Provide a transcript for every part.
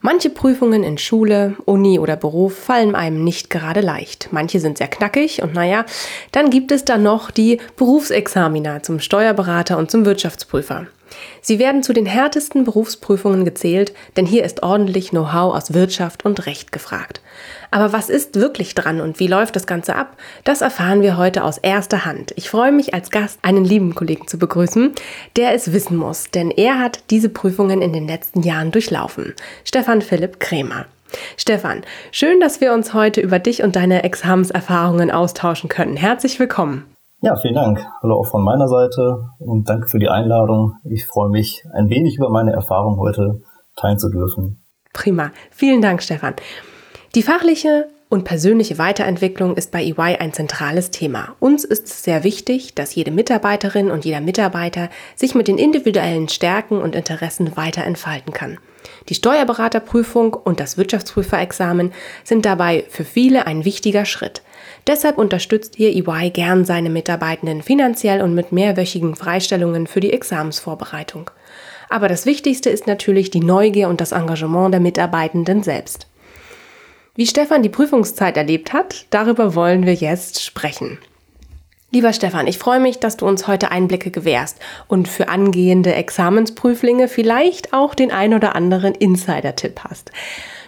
Manche Prüfungen in Schule, Uni oder Beruf fallen einem nicht gerade leicht. Manche sind sehr knackig und naja, dann gibt es da noch die Berufsexamina zum Steuerberater und zum Wirtschaftsprüfer. Sie werden zu den härtesten Berufsprüfungen gezählt, denn hier ist ordentlich Know-how aus Wirtschaft und Recht gefragt. Aber was ist wirklich dran und wie läuft das Ganze ab? Das erfahren wir heute aus erster Hand. Ich freue mich als Gast einen lieben Kollegen zu begrüßen, der es wissen muss, denn er hat diese Prüfungen in den letzten Jahren durchlaufen. Stefan Philipp Krämer. Stefan, schön, dass wir uns heute über dich und deine Examenserfahrungen austauschen können. Herzlich willkommen. Ja, vielen Dank. Hallo auch von meiner Seite und danke für die Einladung. Ich freue mich, ein wenig über meine Erfahrung heute teilen zu dürfen. Prima. Vielen Dank, Stefan. Die fachliche und persönliche Weiterentwicklung ist bei EY ein zentrales Thema. Uns ist es sehr wichtig, dass jede Mitarbeiterin und jeder Mitarbeiter sich mit den individuellen Stärken und Interessen weiter entfalten kann. Die Steuerberaterprüfung und das Wirtschaftsprüferexamen sind dabei für viele ein wichtiger Schritt. Deshalb unterstützt hier EY gern seine Mitarbeitenden finanziell und mit mehrwöchigen Freistellungen für die Examensvorbereitung. Aber das Wichtigste ist natürlich die Neugier und das Engagement der Mitarbeitenden selbst. Wie Stefan die Prüfungszeit erlebt hat, darüber wollen wir jetzt sprechen. Lieber Stefan, ich freue mich, dass du uns heute Einblicke gewährst und für angehende Examensprüflinge vielleicht auch den ein oder anderen Insider-Tipp hast.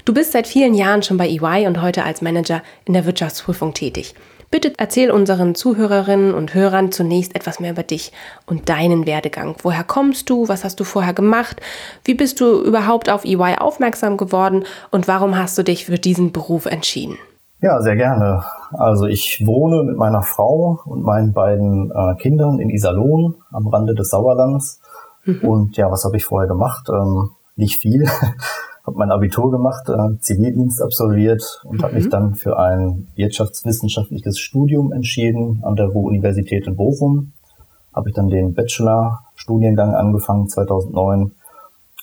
Du bist seit vielen Jahren schon bei EY und heute als Manager in der Wirtschaftsprüfung tätig. Bitte erzähl unseren Zuhörerinnen und Hörern zunächst etwas mehr über dich und deinen Werdegang. Woher kommst du? Was hast du vorher gemacht? Wie bist du überhaupt auf EY aufmerksam geworden? Und warum hast du dich für diesen Beruf entschieden? Ja, sehr gerne. Also ich wohne mit meiner Frau und meinen beiden äh, Kindern in Iserlohn am Rande des Sauerlands. Mhm. Und ja, was habe ich vorher gemacht? Ähm, nicht viel. habe mein Abitur gemacht, äh, Zivildienst absolviert und mhm. habe mich dann für ein wirtschaftswissenschaftliches Studium entschieden an der Ruhr-Universität in Bochum. Habe ich dann den Bachelor-Studiengang angefangen 2009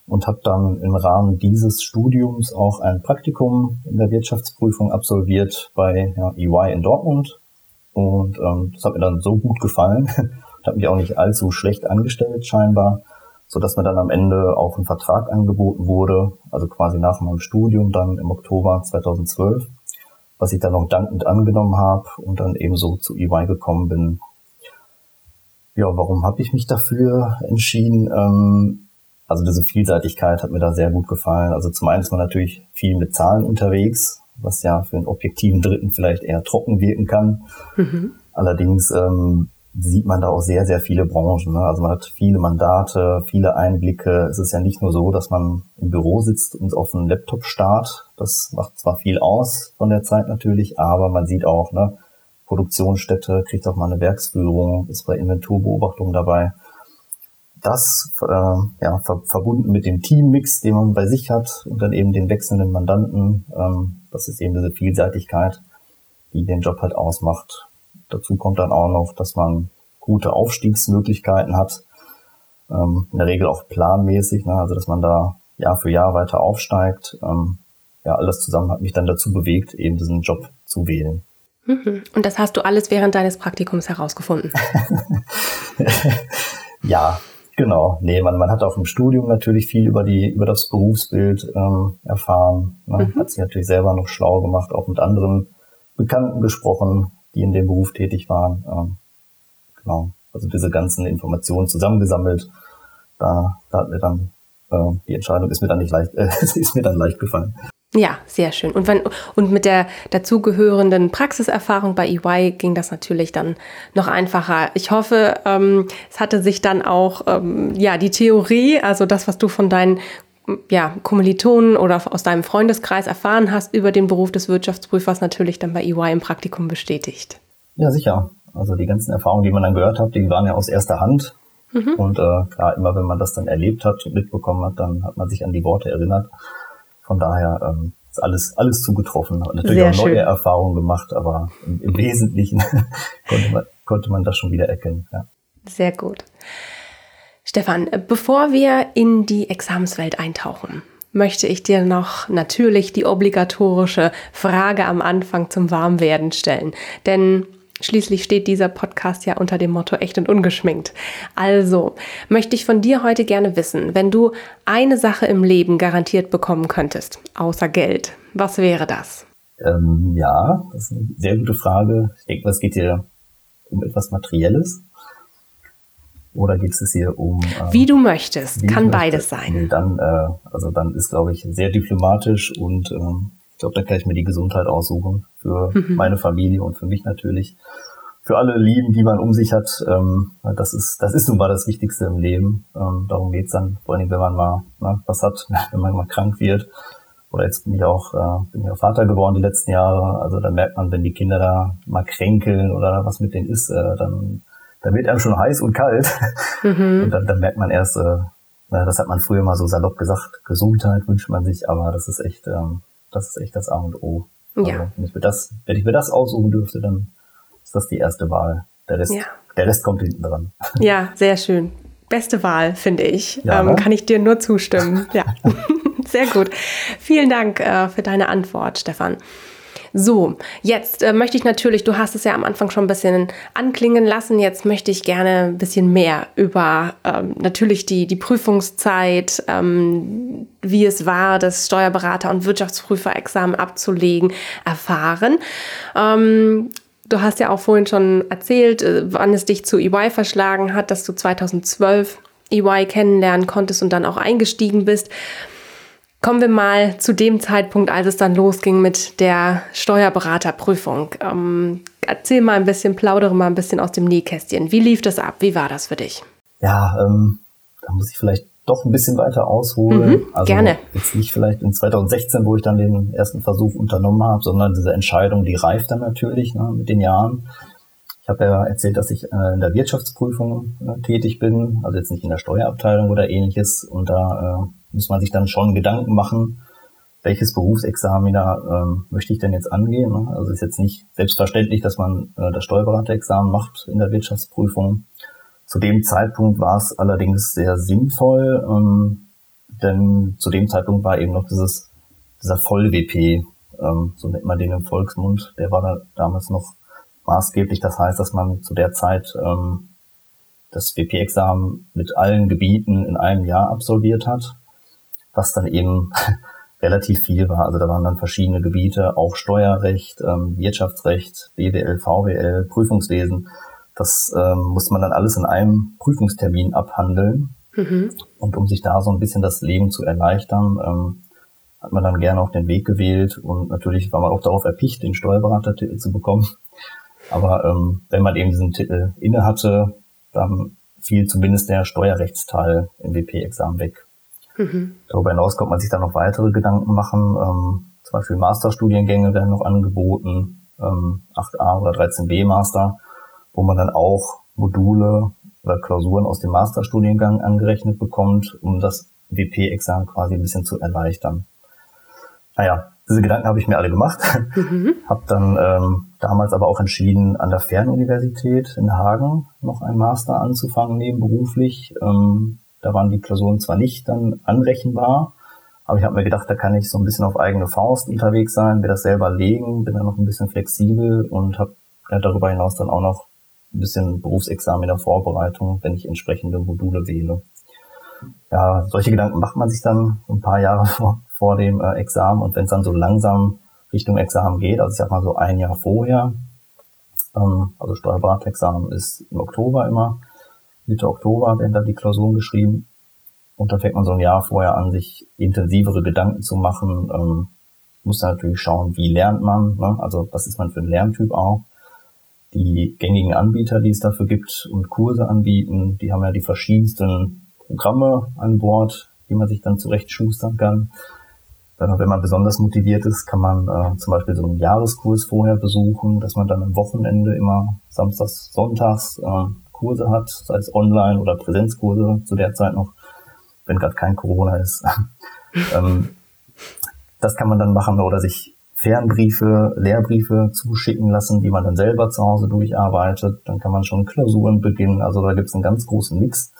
und habe dann im Rahmen dieses Studiums auch ein Praktikum in der Wirtschaftsprüfung absolviert bei ja, EY in Dortmund. Und ähm, das hat mir dann so gut gefallen, hat mich auch nicht allzu schlecht angestellt scheinbar, so dass mir dann am Ende auch ein Vertrag angeboten wurde, also quasi nach meinem Studium dann im Oktober 2012, was ich dann noch dankend angenommen habe und dann ebenso zu EY gekommen bin. Ja, warum habe ich mich dafür entschieden? Ähm, also diese Vielseitigkeit hat mir da sehr gut gefallen. Also zum einen ist man natürlich viel mit Zahlen unterwegs, was ja für einen objektiven Dritten vielleicht eher trocken wirken kann. Mhm. Allerdings ähm, sieht man da auch sehr, sehr viele Branchen. Ne? Also man hat viele Mandate, viele Einblicke. Es ist ja nicht nur so, dass man im Büro sitzt und auf einen Laptop starrt. Das macht zwar viel aus von der Zeit natürlich, aber man sieht auch, ne, Produktionsstätte, kriegt auch mal eine Werksführung, ist bei Inventurbeobachtung dabei. Das äh, ja, ver verbunden mit dem Teammix, den man bei sich hat und dann eben den wechselnden Mandanten, ähm, das ist eben diese Vielseitigkeit, die den Job halt ausmacht. Dazu kommt dann auch noch, dass man gute Aufstiegsmöglichkeiten hat. Ähm, in der Regel auch planmäßig, ne? also dass man da Jahr für Jahr weiter aufsteigt. Ähm, ja, alles zusammen hat mich dann dazu bewegt, eben diesen Job zu wählen. Mhm. Und das hast du alles während deines Praktikums herausgefunden? ja, genau. Nee, man, man hat auch im Studium natürlich viel über die, über das Berufsbild ähm, erfahren. Man mhm. hat sich natürlich selber noch schlau gemacht, auch mit anderen Bekannten gesprochen, die in dem Beruf tätig waren. Ähm, genau. Also diese ganzen Informationen zusammengesammelt. Da, da hat mir dann äh, die Entscheidung ist mir dann nicht leicht, äh, ist mir dann leicht gefallen. Ja, sehr schön. Und, wenn, und mit der dazugehörenden Praxiserfahrung bei EY ging das natürlich dann noch einfacher. Ich hoffe, ähm, es hatte sich dann auch ähm, ja die Theorie, also das, was du von deinen ja, Kommilitonen oder aus deinem Freundeskreis erfahren hast über den Beruf des Wirtschaftsprüfers, natürlich dann bei EY im Praktikum bestätigt. Ja, sicher. Also die ganzen Erfahrungen, die man dann gehört hat, die waren ja aus erster Hand. Mhm. Und äh, klar, immer wenn man das dann erlebt hat und mitbekommen hat, dann hat man sich an die Worte erinnert. Von daher ähm, ist alles, alles zugetroffen. Natürlich Sehr auch neue schön. Erfahrungen gemacht, aber im, im Wesentlichen konnte, man, konnte man das schon wieder erkennen. Ja. Sehr gut. Stefan, bevor wir in die Examenswelt eintauchen, möchte ich dir noch natürlich die obligatorische Frage am Anfang zum Warmwerden stellen. Denn Schließlich steht dieser Podcast ja unter dem Motto echt und ungeschminkt. Also möchte ich von dir heute gerne wissen, wenn du eine Sache im Leben garantiert bekommen könntest, außer Geld, was wäre das? Ähm, ja, das ist eine sehr gute Frage. Ich denke, es geht hier um etwas Materielles. Oder geht es hier um. Ähm, wie du möchtest, wie kann beides sein. Nee, dann, äh, also dann ist, glaube ich, sehr diplomatisch und ähm, ich glaube, da kann ich mir die Gesundheit aussuchen für mhm. meine Familie und für mich natürlich. Für alle Lieben, die man um sich hat, ähm, das ist das ist nun mal das Wichtigste im Leben. Ähm, darum geht's dann, vor allem wenn man mal ne, was hat, wenn man mal krank wird. Oder jetzt bin ich auch äh, bin ich auch Vater geworden die letzten Jahre. Also da merkt man, wenn die Kinder da mal kränkeln oder was mit denen ist, äh, dann da wird einem schon heiß und kalt. Mhm. Und dann, dann merkt man erst, äh, das hat man früher mal so salopp gesagt, Gesundheit wünscht man sich, aber das ist echt, ähm, das ist echt das A und O. Also, ja. wenn, ich mir das, wenn ich mir das aussuchen dürfte, dann ist das die erste Wahl. Der Rest, ja. der Rest kommt hinten dran. Ja, sehr schön. Beste Wahl, finde ich. Ja, ähm, ne? Kann ich dir nur zustimmen. ja. sehr gut. Vielen Dank äh, für deine Antwort, Stefan. So, jetzt äh, möchte ich natürlich, du hast es ja am Anfang schon ein bisschen anklingen lassen, jetzt möchte ich gerne ein bisschen mehr über ähm, natürlich die, die Prüfungszeit, ähm, wie es war, das Steuerberater- und Wirtschaftsprüferexamen abzulegen, erfahren. Ähm, du hast ja auch vorhin schon erzählt, äh, wann es dich zu EY verschlagen hat, dass du 2012 EY kennenlernen konntest und dann auch eingestiegen bist. Kommen wir mal zu dem Zeitpunkt, als es dann losging mit der Steuerberaterprüfung. Ähm, erzähl mal ein bisschen, plaudere mal ein bisschen aus dem Nähkästchen. Wie lief das ab? Wie war das für dich? Ja, ähm, da muss ich vielleicht doch ein bisschen weiter ausholen. Mhm, also gerne. Jetzt nicht vielleicht in 2016, wo ich dann den ersten Versuch unternommen habe, sondern diese Entscheidung, die reift dann natürlich ne, mit den Jahren. Ich habe ja erzählt, dass ich äh, in der Wirtschaftsprüfung äh, tätig bin, also jetzt nicht in der Steuerabteilung oder ähnliches. Und da äh, muss man sich dann schon Gedanken machen, welches Berufsexamen da ähm, möchte ich denn jetzt angehen. Ne? Also ist jetzt nicht selbstverständlich, dass man äh, das Steuerberaterexamen macht in der Wirtschaftsprüfung. Zu dem Zeitpunkt war es allerdings sehr sinnvoll, ähm, denn zu dem Zeitpunkt war eben noch dieses, dieser Voll-WP, ähm, so nennt man den im Volksmund, der war da damals noch maßgeblich. Das heißt, dass man zu der Zeit ähm, das WP-Examen mit allen Gebieten in einem Jahr absolviert hat was dann eben relativ viel war. Also da waren dann verschiedene Gebiete, auch Steuerrecht, ähm, Wirtschaftsrecht, BWL, VWL, Prüfungswesen. Das ähm, muss man dann alles in einem Prüfungstermin abhandeln. Mhm. Und um sich da so ein bisschen das Leben zu erleichtern, ähm, hat man dann gerne auch den Weg gewählt und natürlich war man auch darauf erpicht, den Steuerberatertitel zu bekommen. Aber ähm, wenn man eben diesen Titel inne hatte, dann fiel zumindest der Steuerrechtsteil im WP-Examen weg. Mhm. Darüber hinaus kommt man sich dann noch weitere Gedanken machen. Ähm, zum Beispiel Masterstudiengänge werden noch angeboten, ähm, 8a oder 13b Master, wo man dann auch Module oder Klausuren aus dem Masterstudiengang angerechnet bekommt, um das WP-Examen quasi ein bisschen zu erleichtern. Naja, diese Gedanken habe ich mir alle gemacht. Mhm. habe dann ähm, damals aber auch entschieden, an der Fernuniversität in Hagen noch einen Master anzufangen, nebenberuflich. Ähm, da waren die Klausuren zwar nicht dann anrechenbar, aber ich habe mir gedacht, da kann ich so ein bisschen auf eigene Faust unterwegs sein, will das selber legen, bin dann noch ein bisschen flexibel und habe darüber hinaus dann auch noch ein bisschen Berufsexamen in der Vorbereitung, wenn ich entsprechende Module wähle. Ja, solche Gedanken macht man sich dann ein paar Jahre vor, vor dem äh, Examen und wenn es dann so langsam Richtung Examen geht, also ich sag mal so ein Jahr vorher, ähm, also Steuerberaterexamen ist im Oktober immer, Mitte Oktober werden da die Klausuren geschrieben. Und da fängt man so ein Jahr vorher an, sich intensivere Gedanken zu machen. Ähm, muss dann natürlich schauen, wie lernt man, ne? also was ist man für ein Lerntyp auch. Die gängigen Anbieter, die es dafür gibt und Kurse anbieten, die haben ja die verschiedensten Programme an Bord, die man sich dann zurecht schustern kann. Wenn man besonders motiviert ist, kann man äh, zum Beispiel so einen Jahreskurs vorher besuchen, dass man dann am Wochenende immer samstags, sonntags äh, Kurse hat, sei es online oder Präsenzkurse zu der Zeit noch, wenn gerade kein Corona ist. ähm, das kann man dann machen oder sich Fernbriefe, Lehrbriefe zuschicken lassen, die man dann selber zu Hause durcharbeitet. Dann kann man schon Klausuren beginnen. Also da gibt es einen ganz großen Mix.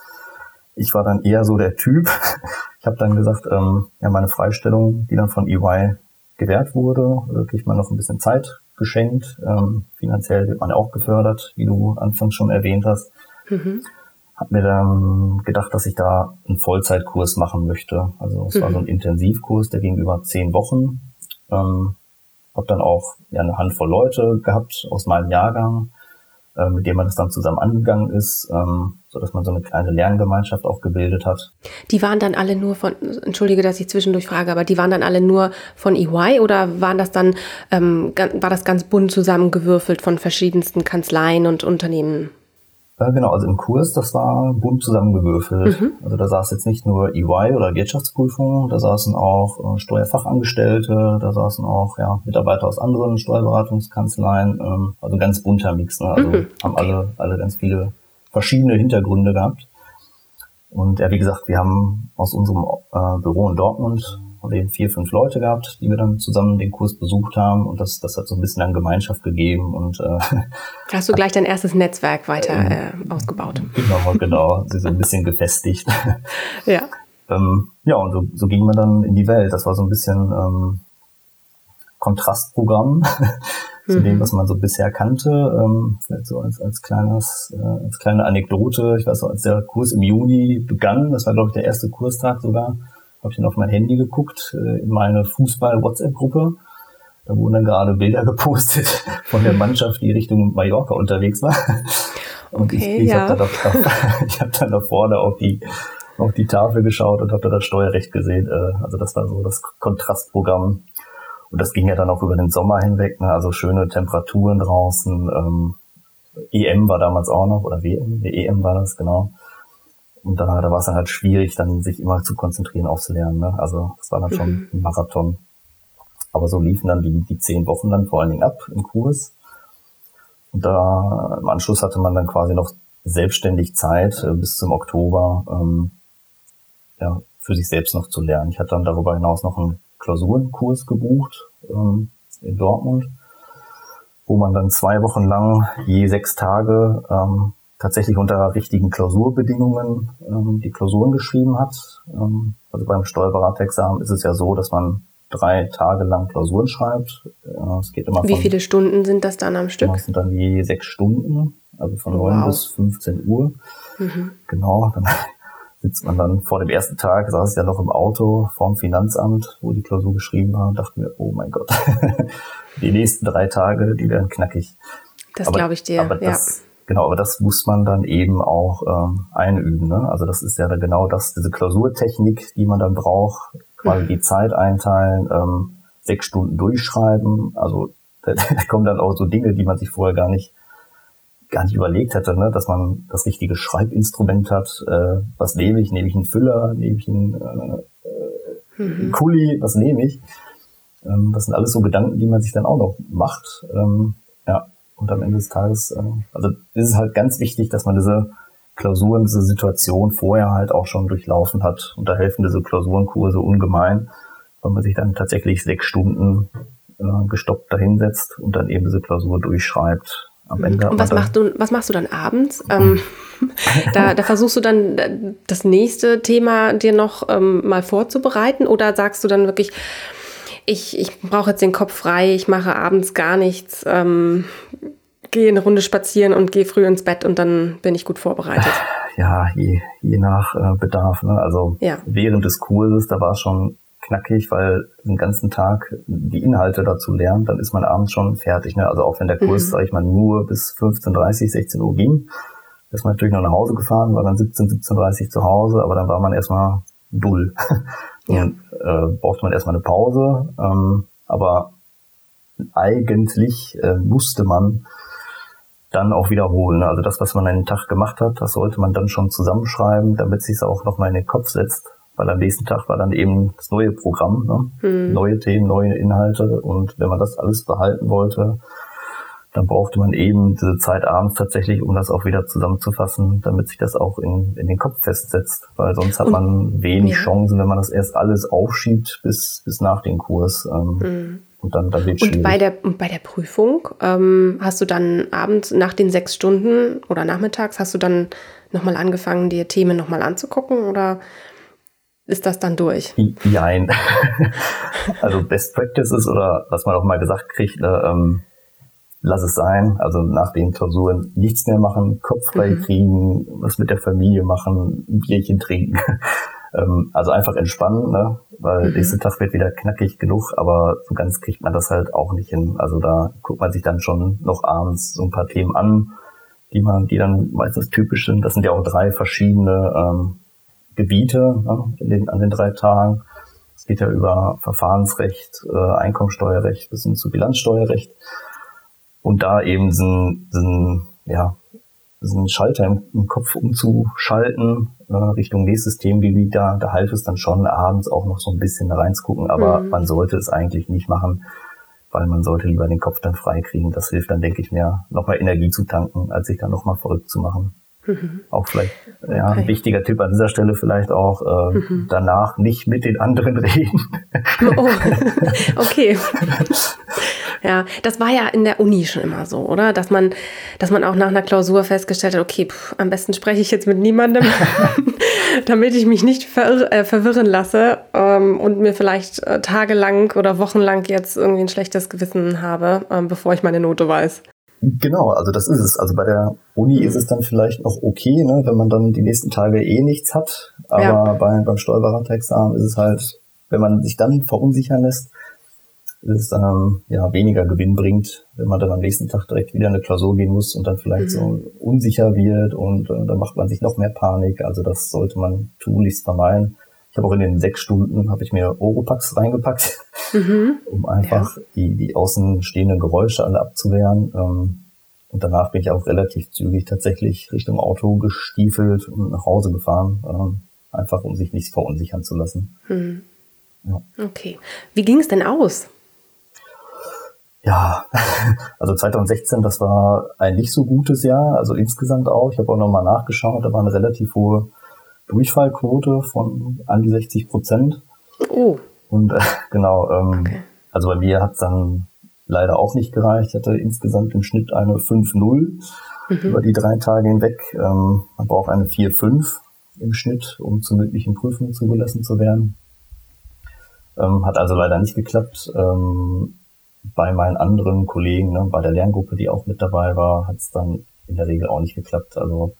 Ich war dann eher so der Typ. Ich habe dann gesagt, ähm, ja, meine Freistellung, die dann von EY gewährt wurde, kriegt man noch ein bisschen Zeit geschenkt. Ähm, finanziell wird man auch gefördert, wie du anfangs schon erwähnt hast. Mhm. Hab mir dann gedacht, dass ich da einen Vollzeitkurs machen möchte. Also es mhm. war so ein mhm. Intensivkurs, der ging über zehn Wochen. Ähm, habe dann auch ja, eine Handvoll Leute gehabt aus meinem Jahrgang, mit denen man das dann zusammen angegangen ist, ähm, so dass man so eine kleine Lerngemeinschaft auch gebildet hat. Die waren dann alle nur von, entschuldige, dass ich zwischendurch frage, aber die waren dann alle nur von EY oder waren das dann, ähm, war das ganz bunt zusammengewürfelt von verschiedensten Kanzleien und Unternehmen? Ja, genau, also im Kurs, das war bunt zusammengewürfelt. Mhm. Also da saß jetzt nicht nur EY oder Wirtschaftsprüfung, da saßen auch äh, Steuerfachangestellte, da saßen auch ja, Mitarbeiter aus anderen Steuerberatungskanzleien, ähm, also ganz bunter Mix. Ne? Also mhm. haben alle, alle ganz viele verschiedene Hintergründe gehabt. Und ja, wie gesagt, wir haben aus unserem äh, Büro in Dortmund haben wir eben vier, fünf Leute gehabt, die wir dann zusammen den Kurs besucht haben und das, das hat so ein bisschen an Gemeinschaft gegeben und äh, hast du gleich dein erstes Netzwerk weiter äh, ausgebaut. Genau, genau, sie so ein bisschen gefestigt. ja. Ähm, ja, und so, so ging man dann in die Welt. Das war so ein bisschen ähm, Kontrastprogramm zu mhm. dem, was man so bisher kannte. Ähm, vielleicht so als, als, kleines, äh, als kleine Anekdote. Ich weiß noch, als der Kurs im Juni begann, das war, glaube ich, der erste Kurstag sogar, habe ich dann auf mein Handy geguckt, äh, in meine Fußball-WhatsApp-Gruppe. Da wurden dann gerade Bilder gepostet von der Mannschaft, die Richtung Mallorca unterwegs war. Und okay, ich, ich ja. habe dann, ich hab dann da vorne auf die, auf die Tafel geschaut und habe da das Steuerrecht gesehen. Äh, also das war so das Kontrastprogramm. Und das ging ja dann auch über den Sommer hinweg. Ne? Also schöne Temperaturen draußen. Ähm, EM war damals auch noch, oder WM, EM war das, genau. Und da, da war es dann halt schwierig, dann sich immer zu konzentrieren aufs Lernen. Ne? Also das war dann schon mhm. ein Marathon. Aber so liefen dann die, die zehn Wochen dann vor allen Dingen ab im Kurs. Und da im Anschluss hatte man dann quasi noch selbstständig Zeit äh, bis zum Oktober ähm, ja, für sich selbst noch zu lernen. Ich hatte dann darüber hinaus noch einen Klausurenkurs gebucht ähm, in Dortmund, wo man dann zwei Wochen lang je sechs Tage ähm, tatsächlich unter richtigen Klausurbedingungen ähm, die Klausuren geschrieben hat. Ähm, also beim Steuerberaterexamen ist es ja so, dass man drei Tage lang Klausuren schreibt. Äh, es geht immer Wie von, viele Stunden sind das dann am Stück? Das sind dann je sechs Stunden, also von neun wow. bis 15 Uhr. Mhm. Genau, dann sitzt man dann vor dem ersten Tag, saß ja noch im Auto vorm Finanzamt, wo die Klausur geschrieben war und dachte mir, oh mein Gott, die nächsten drei Tage, die werden knackig. Das glaube ich dir, aber ja. Genau, aber das muss man dann eben auch ähm, einüben. Ne? Also das ist ja genau das, diese Klausurtechnik, die man dann braucht, quasi mhm. die Zeit einteilen, ähm, sechs Stunden durchschreiben. Also da, da kommen dann auch so Dinge, die man sich vorher gar nicht gar nicht überlegt hätte, ne? dass man das richtige Schreibinstrument hat. Äh, was nehme ich? Nehme ich einen Füller? Nehme ich einen, äh, mhm. einen Kuli? Was nehme ich? Ähm, das sind alles so Gedanken, die man sich dann auch noch macht. Ähm, ja, und am Ende des Tages, äh, also ist es halt ganz wichtig, dass man diese Klausuren, diese Situation vorher halt auch schon durchlaufen hat. Und da helfen diese Klausurenkurse ungemein, weil man sich dann tatsächlich sechs Stunden äh, gestoppt dahinsetzt und dann eben diese Klausur durchschreibt. Am Ende und was machst du, was machst du dann abends? Ähm, da, da versuchst du dann äh, das nächste Thema dir noch ähm, mal vorzubereiten oder sagst du dann wirklich, ich, ich brauche jetzt den Kopf frei, ich mache abends gar nichts, ähm, gehe eine Runde spazieren und gehe früh ins Bett und dann bin ich gut vorbereitet. Ja, je, je nach äh, Bedarf. Ne? Also ja. während des Kurses, da war es schon knackig, weil den ganzen Tag die Inhalte dazu lernen, dann ist man abends schon fertig. Ne? Also auch wenn der Kurs, mhm. sage ich mal, nur bis 15.30, 16 Uhr ging, ist man natürlich noch nach Hause gefahren, war dann 17, 17.30 zu Hause, aber dann war man erstmal dull. Ja. Äh, brauchte man erstmal eine Pause. Ähm, aber eigentlich äh, musste man dann auch wiederholen. Also das, was man einen Tag gemacht hat, das sollte man dann schon zusammenschreiben, damit sich es auch nochmal in den Kopf setzt. Weil am nächsten Tag war dann eben das neue Programm, ne? Mhm. neue Themen, neue Inhalte. Und wenn man das alles behalten wollte, dann brauchte man eben diese Zeit abends tatsächlich, um das auch wieder zusammenzufassen, damit sich das auch in, in den Kopf festsetzt. Weil sonst hat und, man wenig ja. Chancen, wenn man das erst alles aufschiebt bis, bis nach dem Kurs. Ähm, mhm. Und dann, dann wird Und bei der, bei der Prüfung ähm, hast du dann abends nach den sechs Stunden oder nachmittags hast du dann nochmal angefangen, dir Themen nochmal anzugucken oder ist das dann durch? Nein. also Best Practices oder was man auch mal gesagt kriegt, ne, ähm, lass es sein. Also nach den Klausuren nichts mehr machen, Kopf frei mhm. kriegen, was mit der Familie machen, ein Bierchen trinken. ähm, also einfach entspannen, ne? weil mhm. nächster Tag wird wieder knackig genug, aber so ganz kriegt man das halt auch nicht hin. Also da guckt man sich dann schon noch abends so ein paar Themen an, die man, die dann meistens typisch sind. Das sind ja auch drei verschiedene ähm, Gebiete ne? den, an den drei Tagen. Es geht ja über Verfahrensrecht, äh, Einkommensteuerrecht bis hin zu Bilanzsteuerrecht und da eben so ein, ja, so ein Schalter im, im Kopf umzuschalten äh, Richtung nächstes Themengebiet, da, da half es dann schon abends auch noch so ein bisschen reinzugucken, aber mhm. man sollte es eigentlich nicht machen, weil man sollte lieber den Kopf dann frei kriegen. Das hilft dann, denke ich, mehr, nochmal Energie zu tanken, als sich dann nochmal verrückt zu machen. Mhm. Auch vielleicht, ja, okay. ein wichtiger Tipp an dieser Stelle vielleicht auch, äh, mhm. danach nicht mit den anderen reden. Oh, okay. Ja, das war ja in der Uni schon immer so, oder? Dass man, dass man auch nach einer Klausur festgestellt hat, okay, pff, am besten spreche ich jetzt mit niemandem, damit ich mich nicht verirr äh, verwirren lasse ähm, und mir vielleicht äh, tagelang oder wochenlang jetzt irgendwie ein schlechtes Gewissen habe, ähm, bevor ich meine Note weiß. Genau, also das ist es. Also bei der Uni ist es dann vielleicht noch okay, ne, wenn man dann die nächsten Tage eh nichts hat. Aber ja. bei, beim Steuerberaterexamen ist es halt, wenn man sich dann verunsichern lässt, es ähm, ja weniger Gewinn bringt, wenn man dann am nächsten Tag direkt wieder eine Klausur gehen muss und dann vielleicht mhm. so unsicher wird und äh, dann macht man sich noch mehr Panik. Also das sollte man tunlichst vermeiden. Ich habe auch in den sechs Stunden habe ich mir Oropax reingepackt, mhm. um einfach ja. die, die außenstehenden Geräusche alle abzuwehren. Ähm, und danach bin ich auch relativ zügig tatsächlich Richtung Auto gestiefelt und nach Hause gefahren, ähm, einfach um sich nicht verunsichern zu lassen. Mhm. Ja. Okay. Wie ging es denn aus? Ja, also 2016, das war ein nicht so gutes Jahr, also insgesamt auch. Ich habe auch nochmal nachgeschaut, da war eine relativ hohe Durchfallquote von an die 60 Prozent. Oh. Und äh, genau, ähm, okay. also bei mir hat es dann leider auch nicht gereicht. Ich hatte insgesamt im Schnitt eine 5-0 mhm. über die drei Tage hinweg. Ähm, man braucht eine 4-5 im Schnitt, um zur mündlichen Prüfung zugelassen zu werden. Ähm, hat also leider nicht geklappt. Ähm, bei meinen anderen Kollegen, ne, bei der Lerngruppe, die auch mit dabei war, hat es dann in der Regel auch nicht geklappt. Also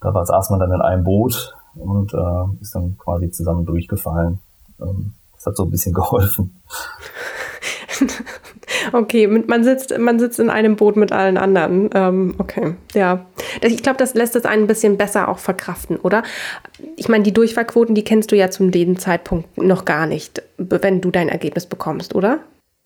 da war, saß man dann in einem Boot und äh, ist dann quasi zusammen durchgefallen. Ähm, das hat so ein bisschen geholfen. okay, man sitzt, man sitzt in einem Boot mit allen anderen. Ähm, okay, ja. Ich glaube, das lässt es einen ein bisschen besser auch verkraften, oder? Ich meine, die Durchfallquoten, die kennst du ja zum dem Zeitpunkt noch gar nicht, wenn du dein Ergebnis bekommst, oder?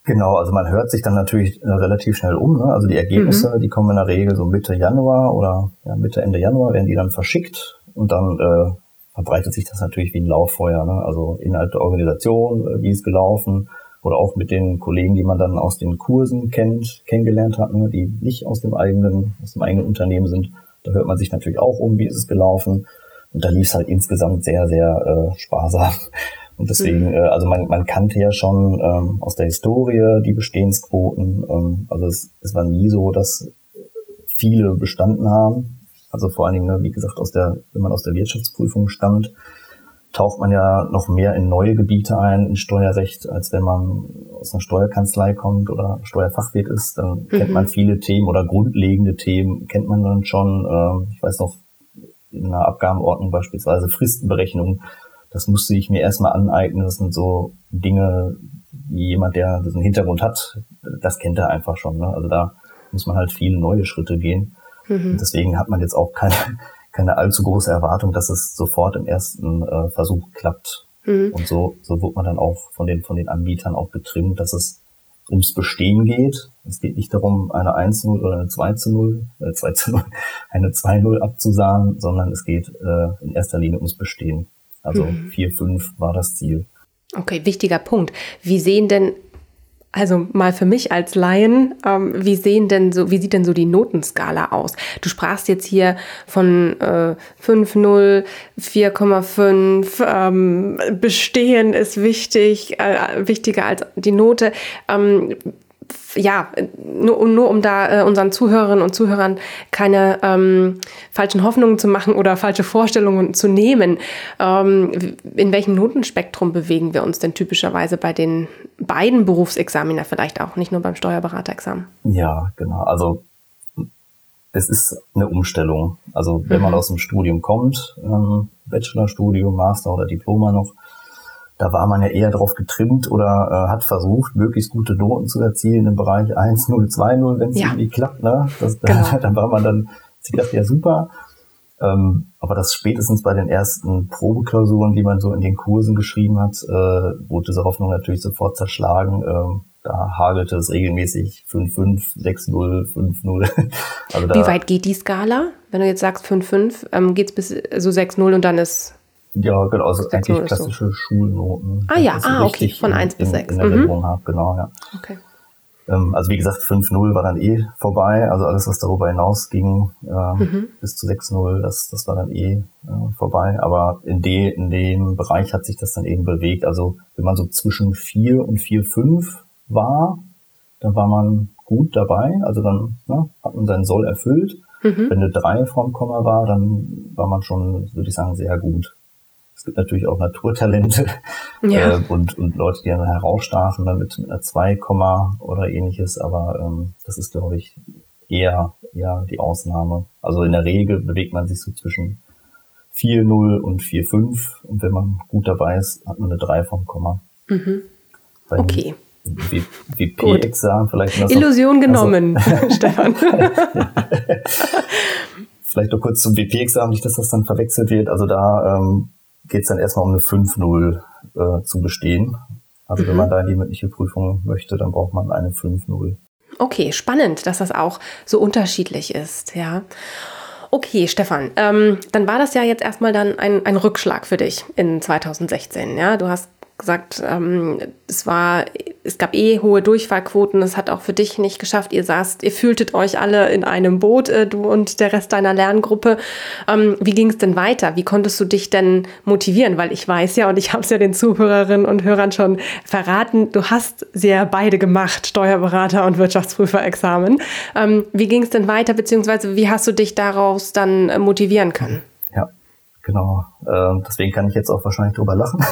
Genau, also man hört sich dann natürlich äh, relativ schnell um. Ne? Also die Ergebnisse, mhm. die kommen in der Regel so Mitte Januar oder ja, Mitte, Ende Januar werden die dann verschickt und dann äh, verbreitet sich das natürlich wie ein Lauffeuer. Ne? Also innerhalb der Organisation, äh, wie ist gelaufen oder auch mit den Kollegen, die man dann aus den Kursen kennt, kennengelernt hat, ne? die nicht aus dem eigenen, aus dem eigenen Unternehmen sind. Da hört man sich natürlich auch um, wie ist es gelaufen. Und da lief es halt insgesamt sehr, sehr äh, sparsam. Und deswegen, mhm. äh, also man, man kannte ja schon ähm, aus der Historie die Bestehensquoten. Ähm, also es, es war nie so, dass viele bestanden haben. Also vor allen Dingen, ne, wie gesagt, aus der, wenn man aus der Wirtschaftsprüfung stammt, taucht man ja noch mehr in neue Gebiete ein, in Steuerrecht, als wenn man aus einer Steuerkanzlei kommt oder Steuerfachwirt ist. Dann mhm. kennt man viele Themen oder grundlegende Themen kennt man dann schon. Äh, ich weiß noch, in einer Abgabenordnung beispielsweise Fristenberechnung das musste ich mir erstmal aneignen. Das sind so Dinge, wie jemand, der diesen Hintergrund hat, das kennt er einfach schon. Ne? Also da muss man halt viele neue Schritte gehen. Mhm. deswegen hat man jetzt auch keine, keine allzu große Erwartung, dass es sofort im ersten äh, Versuch klappt. Mhm. Und so, so wird man dann auch von den, von den Anbietern auch getrimmt, dass es ums Bestehen geht. Es geht nicht darum, eine 1 0 oder eine 2 zu 0, äh, 2 zu 0, eine 2 0 abzusagen, sondern es geht äh, in erster Linie ums Bestehen. Also mhm. 4, 5 war das Ziel. Okay, wichtiger Punkt. Wie sehen denn Also mal für mich als Laien, ähm, wie sehen denn so, wie sieht denn so die Notenskala aus? Du sprachst jetzt hier von äh, 5,0, 4,5, ähm, bestehen ist wichtig, äh, wichtiger als die Note. Ähm, ja, nur, nur um da äh, unseren Zuhörerinnen und Zuhörern keine ähm, falschen Hoffnungen zu machen oder falsche Vorstellungen zu nehmen. Ähm, in welchem Notenspektrum bewegen wir uns denn typischerweise bei den beiden Berufsexamina vielleicht auch, nicht nur beim Steuerberaterexamen? Ja, genau. Also es ist eine Umstellung. Also wenn mhm. man aus dem Studium kommt, ähm, Bachelorstudium, Master oder Diploma noch, da war man ja eher darauf getrimmt oder äh, hat versucht, möglichst gute Noten zu erzielen im Bereich 1, 0, 2, 0, wenn es ja. irgendwie klappt. Ne? Das, genau. da, dann war man dann, sie dachte ja super. Ähm, aber das spätestens bei den ersten Probeklausuren, die man so in den Kursen geschrieben hat, äh, wurde diese Hoffnung natürlich sofort zerschlagen. Ähm, da hagelte es regelmäßig 5-5, 6-0, 5-0. Also Wie weit geht die Skala? Wenn du jetzt sagst 5-5, ähm, geht es bis so also 6-0 und dann ist ja, genau, also eigentlich klassische so. Schulnoten. Ah ja, ah, okay, von 1 bis 6. In, in der mhm. habe, genau, ja. Okay. Ähm, also wie gesagt, 5-0 war dann eh vorbei. Also alles, was darüber hinaus ging, äh, mhm. bis zu 6-0, das, das war dann eh äh, vorbei. Aber in, de, in dem Bereich hat sich das dann eben bewegt. Also wenn man so zwischen 4 und 4-5 war, dann war man gut dabei. Also dann ne, hat man seinen Soll erfüllt. Mhm. Wenn eine 3 vorm Komma war, dann war man schon, würde ich sagen, sehr gut. Gibt natürlich auch Naturtalente ja. äh, und, und Leute, die dann herausstachen damit mit einer 2, oder ähnliches, aber ähm, das ist, glaube ich, eher, eher die Ausnahme. Also in der Regel bewegt man sich so zwischen 4-0 und 4-5 und wenn man gut dabei ist, hat man eine 3 vom Komma. Mhm. Okay. WP-Examen vielleicht noch Illusion so, genommen, also, Stefan. vielleicht noch kurz zum WP-Examen, nicht, dass das dann verwechselt wird. Also da ähm, geht es dann erstmal um eine 5-0 äh, zu bestehen. Also mhm. wenn man da in die mündliche Prüfung möchte, dann braucht man eine 5-0. Okay, spannend, dass das auch so unterschiedlich ist, ja. Okay, Stefan, ähm, dann war das ja jetzt erstmal dann ein, ein Rückschlag für dich in 2016. Ja, du hast gesagt, ähm, es war, es gab eh hohe Durchfallquoten. Es hat auch für dich nicht geschafft. Ihr saßt, ihr fühltet euch alle in einem Boot, äh, du und der Rest deiner Lerngruppe. Ähm, wie ging es denn weiter? Wie konntest du dich denn motivieren? Weil ich weiß ja und ich habe es ja den Zuhörerinnen und Hörern schon verraten. Du hast sie ja beide gemacht, Steuerberater und Wirtschaftsprüferexamen. Ähm, wie ging es denn weiter? Beziehungsweise wie hast du dich daraus dann äh, motivieren können? Genau. Äh, deswegen kann ich jetzt auch wahrscheinlich drüber lachen.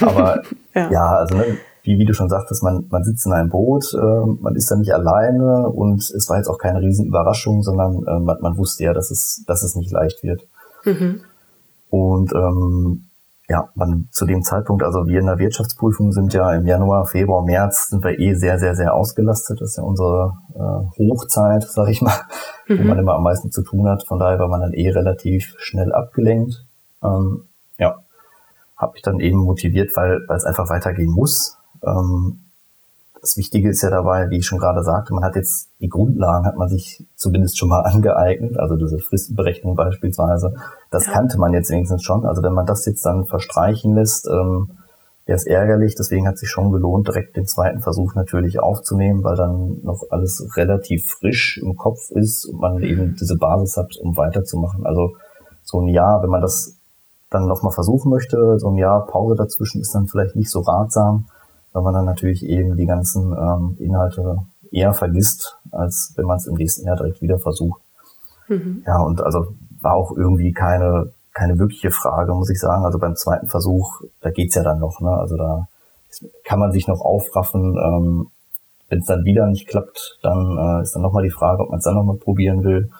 Aber ja. ja, also ne, wie, wie du schon sagtest, man, man sitzt in einem Boot, äh, man ist da nicht alleine und es war jetzt auch keine Riesenüberraschung, sondern äh, man, man wusste ja, dass es, dass es nicht leicht wird. Mhm. Und ähm, ja, man zu dem Zeitpunkt, also wir in der Wirtschaftsprüfung sind ja im Januar, Februar, März sind wir eh sehr, sehr, sehr ausgelastet. Das ist ja unsere äh, Hochzeit, sag ich mal, mhm. wo man immer am meisten zu tun hat. Von daher war man dann eh relativ schnell abgelenkt. Ähm, ja, habe mich dann eben motiviert, weil, weil es einfach weitergehen muss. Ähm, das Wichtige ist ja dabei, wie ich schon gerade sagte, man hat jetzt die Grundlagen, hat man sich zumindest schon mal angeeignet, also diese Fristenberechnung beispielsweise. Das ja. kannte man jetzt wenigstens schon. Also wenn man das jetzt dann verstreichen lässt, ähm, wäre es ärgerlich. Deswegen hat sich schon gelohnt, direkt den zweiten Versuch natürlich aufzunehmen, weil dann noch alles relativ frisch im Kopf ist und man eben diese Basis hat, um weiterzumachen. Also so ein Jahr, wenn man das dann nochmal versuchen möchte, so ein Jahr Pause dazwischen ist dann vielleicht nicht so ratsam weil man dann natürlich eben die ganzen ähm, Inhalte eher vergisst, als wenn man es im nächsten Jahr direkt wieder versucht. Mhm. Ja, und also war auch irgendwie keine, keine wirkliche Frage, muss ich sagen. Also beim zweiten Versuch, da geht's ja dann noch, ne? Also da kann man sich noch aufraffen. Ähm, wenn es dann wieder nicht klappt, dann äh, ist dann nochmal die Frage, ob man es dann nochmal probieren will.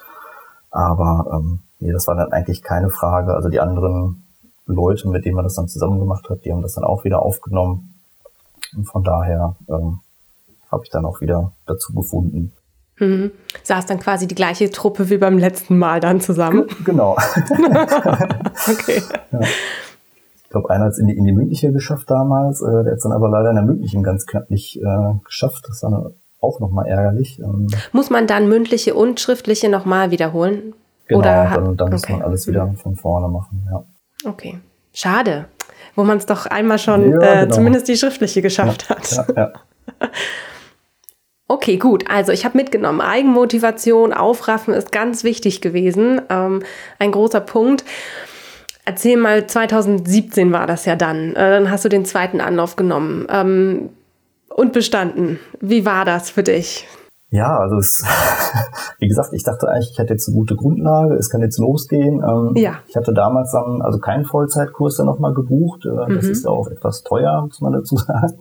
Aber ähm, nee, das war dann eigentlich keine Frage. Also die anderen Leute, mit denen man das dann zusammen gemacht hat, die haben das dann auch wieder aufgenommen. Und von daher ähm, habe ich dann auch wieder dazu gefunden. Mhm. Saß dann quasi die gleiche Truppe wie beim letzten Mal dann zusammen? Genau. okay. Ja. Ich glaube, einer hat es in die, in die mündliche geschafft damals, äh, der hat es dann aber leider in der mündlichen ganz knapp nicht äh, geschafft. Das war auch nochmal ärgerlich. Ähm, Muss man dann mündliche und schriftliche nochmal wiederholen? Genau, Oder dann, dann okay. muss man alles wieder von vorne machen, ja. Okay. Schade wo man es doch einmal schon ja, äh, genau. zumindest die schriftliche geschafft ja, hat. Ja, Okay, gut. Also ich habe mitgenommen, Eigenmotivation, Aufraffen ist ganz wichtig gewesen. Ähm, ein großer Punkt. Erzähl mal, 2017 war das ja dann. Äh, dann hast du den zweiten Anlauf genommen ähm, und bestanden. Wie war das für dich? Ja, also es, wie gesagt, ich dachte eigentlich, ich hätte jetzt eine gute Grundlage, es kann jetzt losgehen. Ähm, ja. Ich hatte damals dann also keinen Vollzeitkurs dann nochmal gebucht. Äh, das mhm. ist ja auch etwas teuer, muss man dazu sagen.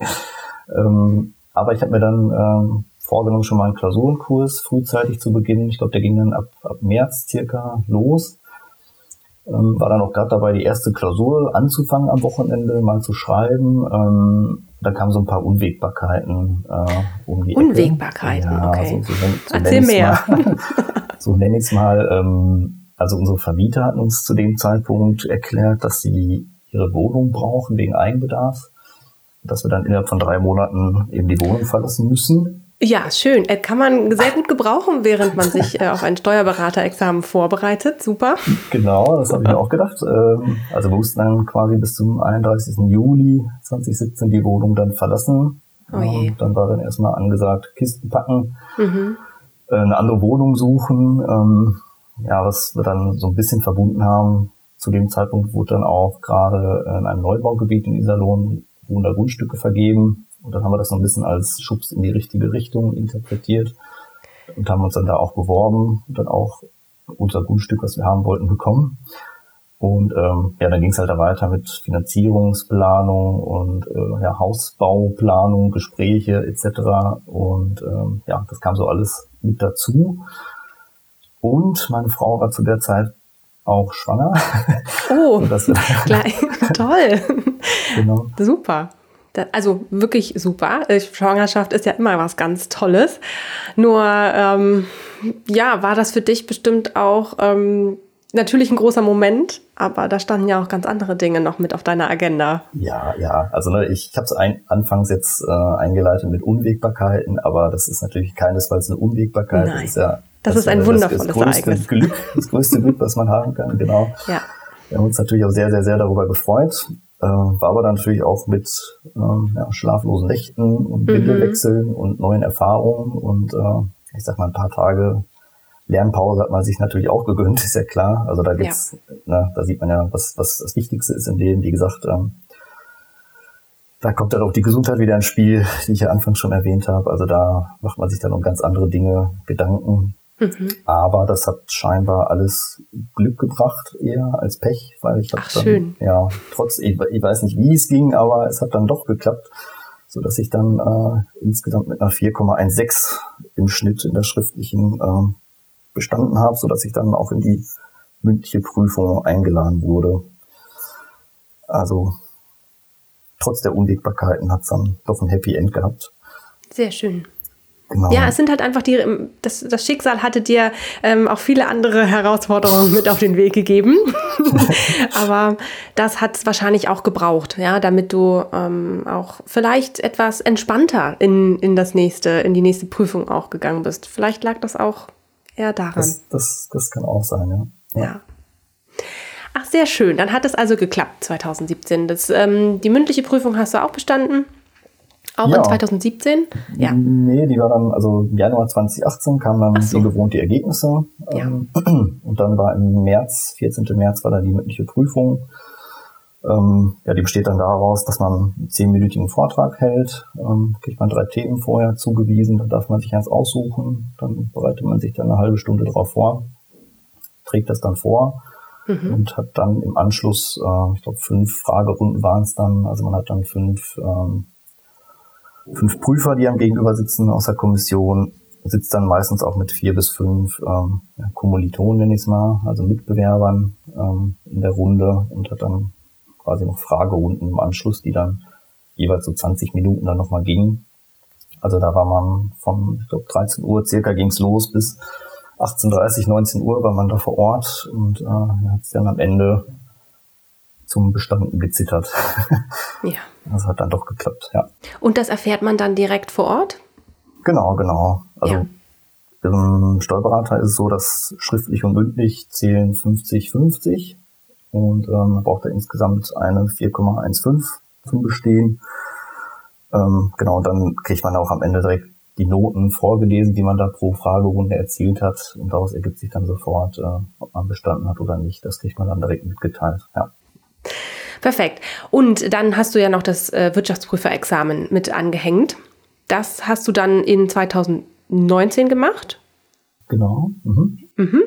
Ähm, aber ich habe mir dann ähm, vorgenommen, schon mal einen Klausurenkurs frühzeitig zu beginnen. Ich glaube, der ging dann ab, ab März circa los. Ähm, war dann auch gerade dabei, die erste Klausur anzufangen am Wochenende, mal zu schreiben. Ähm, da kamen so ein paar Unwägbarkeiten äh, um die Unwägbarkeiten, ja, okay. So, so, so Erzähl mehr. Mal, so nenne ich es mal. Ähm, also unsere Vermieter hatten uns zu dem Zeitpunkt erklärt, dass sie ihre Wohnung brauchen wegen Eigenbedarf. Dass wir dann innerhalb von drei Monaten eben die Wohnung verlassen müssen. Ja, schön. Äh, kann man sehr gut gebrauchen, während man sich äh, auf ein Steuerberaterexamen vorbereitet. Super. Genau, das habe ich mir auch gedacht. Ähm, also wir mussten dann quasi bis zum 31. Juli 2017 die Wohnung dann verlassen. Oh je. Und dann war dann erstmal angesagt, Kisten packen, mhm. Äh, eine andere Wohnung suchen. Ähm, ja, was wir dann so ein bisschen verbunden haben. Zu dem Zeitpunkt wurde dann auch gerade in einem Neubaugebiet in Iserlohn da Grundstücke vergeben und dann haben wir das noch ein bisschen als Schubs in die richtige Richtung interpretiert und haben uns dann da auch beworben und dann auch unser Grundstück, was wir haben wollten, bekommen. Und ähm, ja, dann ging es halt da weiter mit Finanzierungsplanung und äh, ja, Hausbauplanung, Gespräche etc. Und ähm, ja, das kam so alles mit dazu. Und meine Frau war zu der Zeit auch schwanger. Oh, das, gleich. toll. Genau. Super also wirklich super. Äh, Schwangerschaft ist ja immer was ganz Tolles. Nur, ähm, ja, war das für dich bestimmt auch ähm, natürlich ein großer Moment, aber da standen ja auch ganz andere Dinge noch mit auf deiner Agenda. Ja, ja. Also ne, ich habe es ein, anfangs jetzt äh, eingeleitet mit Unwägbarkeiten, aber das ist natürlich keinesfalls eine Unwägbarkeit. Nein. Das ist, ja, das, das ist ein das, wundervolles das Ereignis. Glück, das größte Glück, was man haben kann, genau. Ja. Wir haben uns natürlich auch sehr, sehr, sehr darüber gefreut. Äh, war aber dann natürlich auch mit ähm, ja, schlaflosen Nächten und mhm. Windelwechseln und neuen Erfahrungen und äh, ich sag mal ein paar Tage Lernpause hat man sich natürlich auch gegönnt, ist ja klar. Also da gibt's, ja. ne, da sieht man ja, was, was das Wichtigste ist im Leben. Wie gesagt, ähm, da kommt dann auch die Gesundheit wieder ins Spiel, die ich ja anfangs schon erwähnt habe. Also da macht man sich dann um ganz andere Dinge Gedanken. Mhm. Aber das hat scheinbar alles Glück gebracht, eher als Pech, weil ich habe dann, schön. ja, trotz, ich, ich, weiß nicht, wie es ging, aber es hat dann doch geklappt, so dass ich dann äh, insgesamt mit einer 4,16 im Schnitt in der schriftlichen äh, bestanden habe, so dass ich dann auch in die mündliche Prüfung eingeladen wurde. Also trotz der Unwägbarkeiten hat es dann doch ein Happy End gehabt. Sehr schön. Genau. Ja, es sind halt einfach die, das, das Schicksal hatte dir ähm, auch viele andere Herausforderungen mit auf den Weg gegeben. Aber das hat es wahrscheinlich auch gebraucht, ja, damit du ähm, auch vielleicht etwas entspannter in, in das nächste, in die nächste Prüfung auch gegangen bist. Vielleicht lag das auch eher daran. Das, das, das kann auch sein, ja. ja. ja. Ach, sehr schön. Dann hat es also geklappt 2017. Das, ähm, die mündliche Prüfung hast du auch bestanden. Auch ja. in 2017? Ja. Nee, die war dann, also im Januar 2018 kamen dann so. wie gewohnt die Ergebnisse. Ja. Ähm, und dann war im März, 14. März war dann die mündliche Prüfung. Ähm, ja, die besteht dann daraus, dass man einen zehnminütigen Vortrag hält, ähm, kriegt man drei Themen vorher zugewiesen, dann darf man sich eins aussuchen, dann bereitet man sich dann eine halbe Stunde darauf vor, trägt das dann vor mhm. und hat dann im Anschluss, äh, ich glaube, fünf Fragerunden waren es dann, also man hat dann fünf ähm, fünf Prüfer, die einem gegenüber sitzen aus der Kommission, sitzt dann meistens auch mit vier bis fünf ähm, Kommilitonen, nenne ich es mal, also Mitbewerbern ähm, in der Runde und hat dann quasi noch Fragerunden im Anschluss, die dann jeweils so 20 Minuten dann nochmal gingen. Also da war man von, ich glaube, 13 Uhr circa ging's los bis 18.30, 19 Uhr war man da vor Ort und äh, hat es dann am Ende zum Bestanden gezittert. Ja. Das hat dann doch geklappt, ja. Und das erfährt man dann direkt vor Ort? Genau, genau. Also ja. im Steuerberater ist es so, dass schriftlich und mündlich zählen 50-50 und ähm, man braucht da insgesamt eine 4,15 zum Bestehen. Ähm, genau, und dann kriegt man auch am Ende direkt die Noten vorgelesen, die man da pro Fragerunde erzielt hat. Und daraus ergibt sich dann sofort, äh, ob man bestanden hat oder nicht. Das kriegt man dann direkt mitgeteilt. Ja. Perfekt. Und dann hast du ja noch das äh, Wirtschaftsprüferexamen mit angehängt. Das hast du dann in 2019 gemacht? Genau. Mhm. Mhm.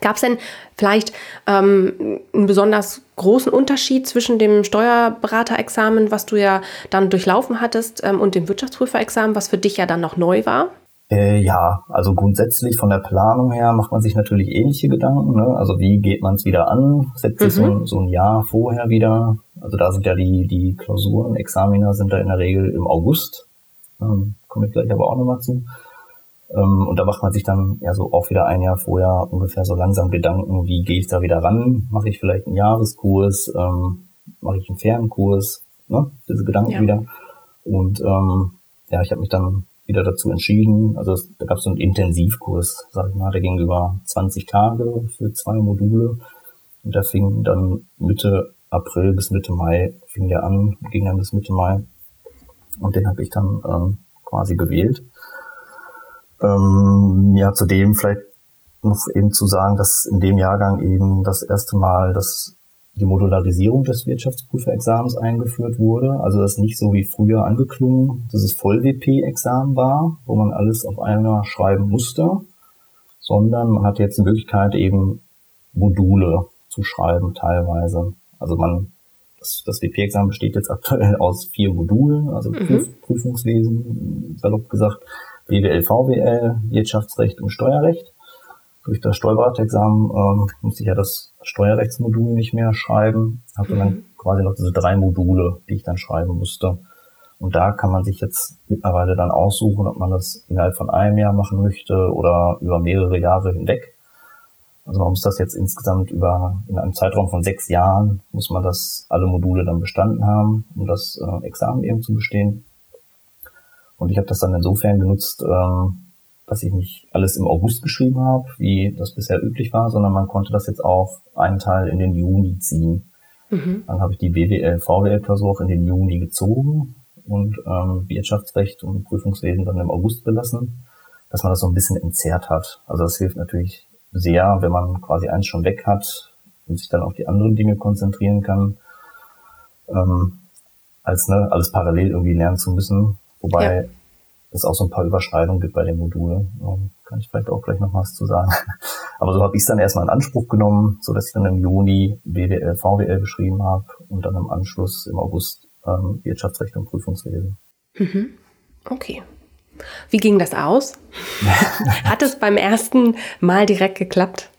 Gab es denn vielleicht ähm, einen besonders großen Unterschied zwischen dem Steuerberaterexamen, was du ja dann durchlaufen hattest, ähm, und dem Wirtschaftsprüferexamen, was für dich ja dann noch neu war? Äh, ja, also grundsätzlich von der Planung her macht man sich natürlich ähnliche Gedanken. Ne? Also wie geht man es wieder an? Setzt sich mhm. so, so, ein Jahr vorher wieder. Also da sind ja die, die Klausuren, Examiner sind da in der Regel im August. Ähm, Komme ich gleich aber auch nochmal zu. Ähm, und da macht man sich dann ja so auch wieder ein Jahr vorher ungefähr so langsam Gedanken, wie gehe ich da wieder ran? Mache ich vielleicht einen Jahreskurs? Ähm, Mache ich einen Fernkurs? Ne? Diese Gedanken ja. wieder. Und ähm, ja, ich habe mich dann wieder dazu entschieden. Also es, da gab es so einen Intensivkurs, sag ich mal, der ging über 20 Tage für zwei Module. Und der fing dann Mitte April bis Mitte Mai fing der an, ging dann bis Mitte Mai. Und den habe ich dann ähm, quasi gewählt. Ähm, ja, zudem vielleicht noch eben zu sagen, dass in dem Jahrgang eben das erste Mal das die Modularisierung des Wirtschaftsprüferexamens eingeführt wurde. Also das nicht so wie früher angeklungen, dass es Voll-WP-Examen war, wo man alles auf einmal schreiben musste, sondern man hat jetzt die Möglichkeit eben Module zu schreiben teilweise. Also man das, das WP-Examen besteht jetzt aktuell aus vier Modulen, also mhm. Prüf, Prüfungswesen, salopp gesagt, BWL, VWL, Wirtschaftsrecht und Steuerrecht. Durch das Steuerberaterexamen ähm, musste ich ja das Steuerrechtsmodul nicht mehr schreiben. Hatte mhm. dann quasi noch diese drei Module, die ich dann schreiben musste. Und da kann man sich jetzt mittlerweile dann aussuchen, ob man das innerhalb von einem Jahr machen möchte oder über mehrere Jahre hinweg. Also man muss das jetzt insgesamt über, in einem Zeitraum von sechs Jahren, muss man das, alle Module dann bestanden haben, um das äh, Examen eben zu bestehen. Und ich habe das dann insofern genutzt, ähm, dass ich nicht alles im August geschrieben habe, wie das bisher üblich war, sondern man konnte das jetzt auch einen Teil in den Juni ziehen. Mhm. Dann habe ich die BWL, VWL-Klausur auch in den Juni gezogen und ähm, Wirtschaftsrecht und Prüfungswesen dann im August belassen, dass man das so ein bisschen entzerrt hat. Also das hilft natürlich sehr, wenn man quasi eins schon weg hat und sich dann auf die anderen Dinge konzentrieren kann, ähm, als ne, alles parallel irgendwie lernen zu müssen. Wobei ja. Es auch so ein paar Überschneidungen gibt bei den Modulen. Kann ich vielleicht auch gleich noch was zu sagen. Aber so habe ich es dann erstmal in Anspruch genommen, so dass ich dann im Juni BWL, VWL geschrieben habe und dann im Anschluss im August ähm, Wirtschaftsrecht und Prüfungswesen. Mhm. Okay. Wie ging das aus? Hat es beim ersten Mal direkt geklappt?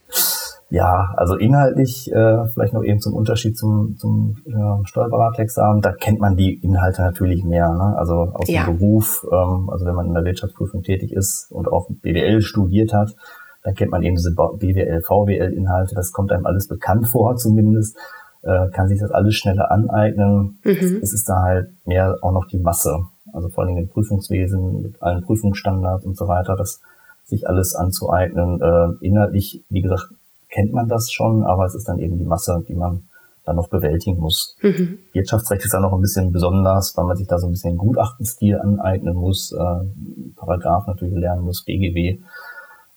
Ja, also inhaltlich äh, vielleicht noch eben zum Unterschied zum, zum äh, Steuerberaterexamen, da kennt man die Inhalte natürlich mehr. Ne? Also aus ja. dem Beruf, ähm, also wenn man in der Wirtschaftsprüfung tätig ist und auch BWL studiert hat, dann kennt man eben diese BWL, VWL-Inhalte, das kommt einem alles bekannt vor zumindest, äh, kann sich das alles schneller aneignen. Mhm. Es ist da halt mehr auch noch die Masse, also vor allem im Prüfungswesen mit allen Prüfungsstandards und so weiter, das sich alles anzueignen. Äh, inhaltlich, wie gesagt, kennt man das schon, aber es ist dann eben die Masse, die man dann noch bewältigen muss. Mhm. Wirtschaftsrecht ist dann noch ein bisschen besonders, weil man sich da so ein bisschen Gutachtenstil aneignen muss, äh, Paragraph natürlich lernen muss, BGB.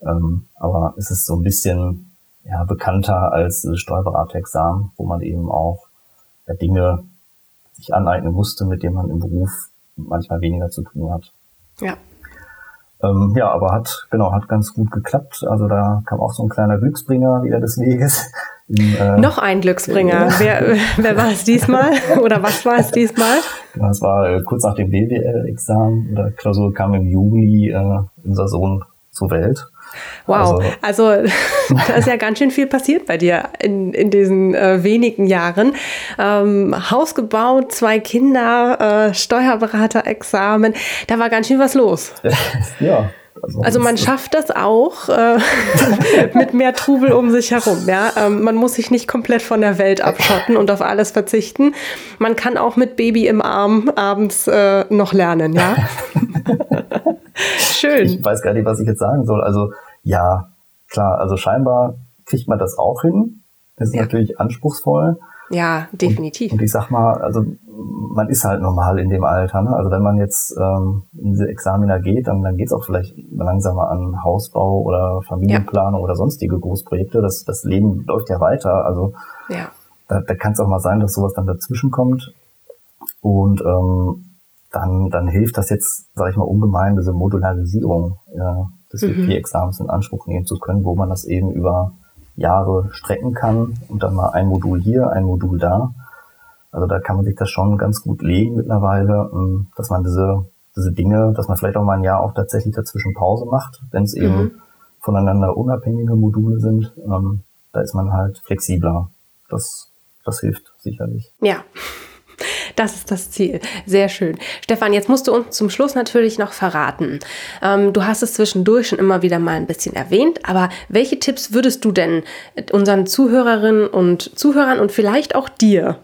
Ähm, aber es ist so ein bisschen ja, bekannter als das Steuerberaterexamen, wo man eben auch ja, Dinge sich aneignen musste, mit denen man im Beruf manchmal weniger zu tun hat. Ja, ähm, ja, aber hat, genau, hat ganz gut geklappt. Also da kam auch so ein kleiner Glücksbringer wieder des Weges. In, äh, Noch ein Glücksbringer. Ja. Wer, wer war es diesmal? Oder was war es diesmal? Ja, es war äh, kurz nach dem BWL-Examen. oder Klausur kam im Juli äh, unser Sohn zur Welt. Wow, also, also da ist ja ganz schön viel passiert bei dir in, in diesen äh, wenigen Jahren. Ähm, Haus gebaut, zwei Kinder, äh, Steuerberaterexamen, da war ganz schön was los. ja. Also, also man schafft das auch äh, mit mehr Trubel um sich herum. Ja? Ähm, man muss sich nicht komplett von der Welt abschotten und auf alles verzichten. Man kann auch mit Baby im Arm abends äh, noch lernen. Ja. Schön. Ich weiß gar nicht, was ich jetzt sagen soll. Also ja, klar, also scheinbar kriegt man das auch hin. Das ist ja. natürlich anspruchsvoll. Ja, definitiv. Und, und, ich sag mal, also man ist halt normal in dem Alter. Ne? Also wenn man jetzt ähm, in diese Examiner geht, dann, dann geht es auch vielleicht langsamer an Hausbau oder Familienplanung ja. oder sonstige Großprojekte. Das, das Leben läuft ja weiter. Also ja. da, da kann es auch mal sein, dass sowas dann dazwischen kommt. Und ähm, dann, dann hilft das jetzt, sage ich mal, ungemein, diese Modularisierung ja, des mhm. examens in Anspruch nehmen zu können, wo man das eben über Jahre strecken kann und dann mal ein Modul hier, ein Modul da. Also da kann man sich das schon ganz gut legen mittlerweile, ähm, dass man diese, diese Dinge, dass man vielleicht auch mal ein Jahr auch tatsächlich dazwischen Pause macht, wenn es eben mhm. voneinander unabhängige Module sind. Ähm, da ist man halt flexibler. Das, das hilft sicherlich. Ja. Das ist das Ziel. Sehr schön. Stefan, jetzt musst du uns zum Schluss natürlich noch verraten. Ähm, du hast es zwischendurch schon immer wieder mal ein bisschen erwähnt, aber welche Tipps würdest du denn unseren Zuhörerinnen und Zuhörern und vielleicht auch dir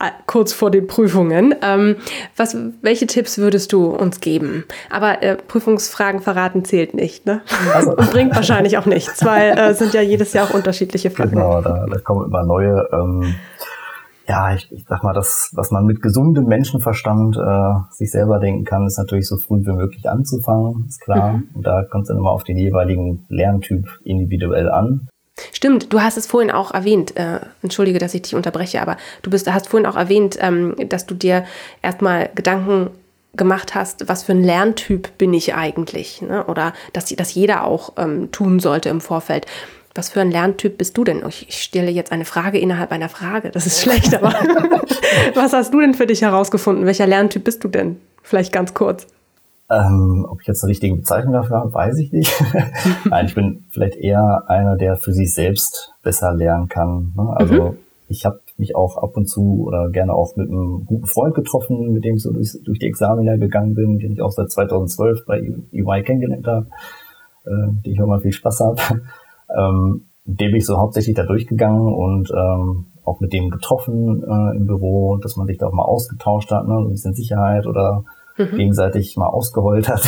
äh, kurz vor den Prüfungen. Ähm, was, welche Tipps würdest du uns geben? Aber äh, Prüfungsfragen verraten zählt nicht, ne? Also. Und bringt wahrscheinlich auch nichts, weil äh, sind ja jedes Jahr auch unterschiedliche Fragen. Genau, da, da kommen immer neue. Ähm, ja, ich, ich sag mal, das, was man mit gesundem Menschenverstand äh, sich selber denken kann, ist natürlich so früh wie möglich anzufangen, ist klar. Mhm. Und da kommt es dann immer auf den jeweiligen Lerntyp individuell an. Stimmt, du hast es vorhin auch erwähnt, äh, entschuldige, dass ich dich unterbreche, aber du bist, hast vorhin auch erwähnt, ähm, dass du dir erstmal Gedanken gemacht hast, was für ein Lerntyp bin ich eigentlich? Ne? Oder dass, dass jeder auch ähm, tun sollte im Vorfeld. Was für ein Lerntyp bist du denn? Ich stelle jetzt eine Frage innerhalb einer Frage. Das ist schlecht, aber was hast du denn für dich herausgefunden? Welcher Lerntyp bist du denn? Vielleicht ganz kurz. Ähm, ob ich jetzt eine richtige Bezeichnung dafür habe, weiß ich nicht. Nein, ich bin vielleicht eher einer, der für sich selbst besser lernen kann. Ne? Also mhm. ich habe mich auch ab und zu oder gerne auch mit einem guten Freund getroffen, mit dem ich so durch, durch die Examiner gegangen bin, den ich auch seit 2012 bei EY kennengelernt habe, äh, den ich auch mal viel Spaß habe ähm, dem bin ich so hauptsächlich da durchgegangen und ähm, auch mit dem getroffen äh, im Büro, dass man sich da auch mal ausgetauscht hat, ne, so ein bisschen Sicherheit oder mhm. gegenseitig mal ausgeheult hat,